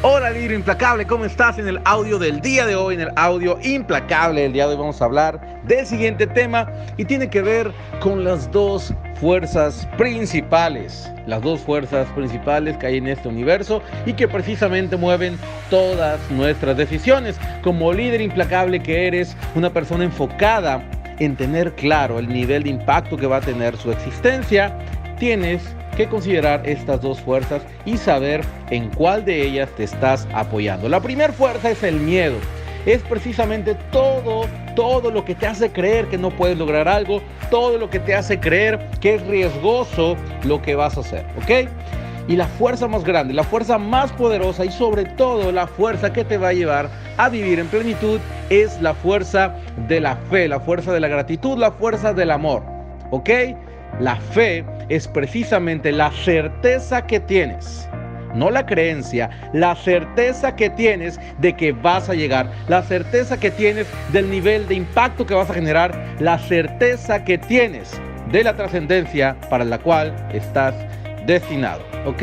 Hola líder implacable, ¿cómo estás? En el audio del día de hoy, en el audio implacable del día de hoy vamos a hablar del siguiente tema y tiene que ver con las dos fuerzas principales, las dos fuerzas principales que hay en este universo y que precisamente mueven todas nuestras decisiones. Como líder implacable que eres, una persona enfocada en tener claro el nivel de impacto que va a tener su existencia, tienes que considerar estas dos fuerzas y saber en cuál de ellas te estás apoyando. La primera fuerza es el miedo. Es precisamente todo, todo lo que te hace creer que no puedes lograr algo, todo lo que te hace creer que es riesgoso lo que vas a hacer, ¿ok? Y la fuerza más grande, la fuerza más poderosa y sobre todo la fuerza que te va a llevar a vivir en plenitud es la fuerza de la fe, la fuerza de la gratitud, la fuerza del amor. ¿Ok? La fe es precisamente la certeza que tienes, no la creencia, la certeza que tienes de que vas a llegar, la certeza que tienes del nivel de impacto que vas a generar, la certeza que tienes de la trascendencia para la cual estás destinado. ¿Ok?